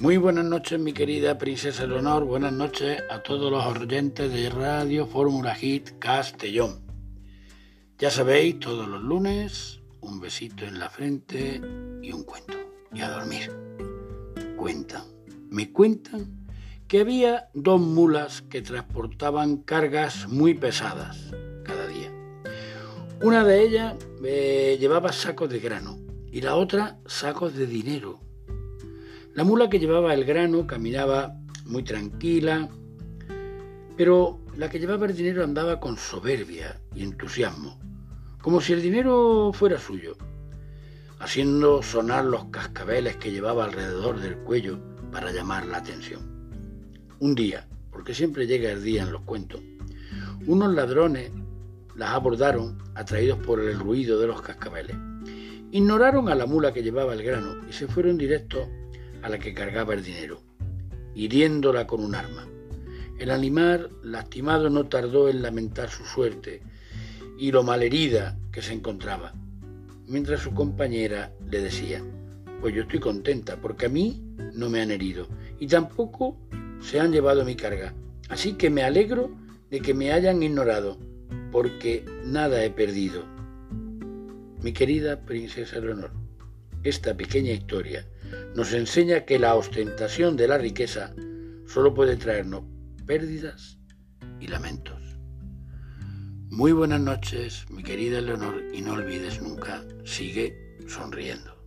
Muy buenas noches, mi querida princesa Leonor. Buenas noches a todos los oyentes de Radio Fórmula Hit Castellón. Ya sabéis, todos los lunes, un besito en la frente y un cuento. Y a dormir. Cuentan, me cuentan que había dos mulas que transportaban cargas muy pesadas cada día. Una de ellas eh, llevaba sacos de grano y la otra sacos de dinero la mula que llevaba el grano caminaba muy tranquila, pero la que llevaba el dinero andaba con soberbia y entusiasmo, como si el dinero fuera suyo, haciendo sonar los cascabeles que llevaba alrededor del cuello para llamar la atención. Un día, porque siempre llega el día en los cuentos, unos ladrones las abordaron atraídos por el ruido de los cascabeles. Ignoraron a la mula que llevaba el grano y se fueron directos a la que cargaba el dinero, hiriéndola con un arma. El animal lastimado no tardó en lamentar su suerte y lo malherida que se encontraba, mientras su compañera le decía, pues yo estoy contenta porque a mí no me han herido y tampoco se han llevado mi carga, así que me alegro de que me hayan ignorado, porque nada he perdido. Mi querida princesa Leonor, esta pequeña historia nos enseña que la ostentación de la riqueza solo puede traernos pérdidas y lamentos. Muy buenas noches, mi querida Leonor, y no olvides nunca, sigue sonriendo.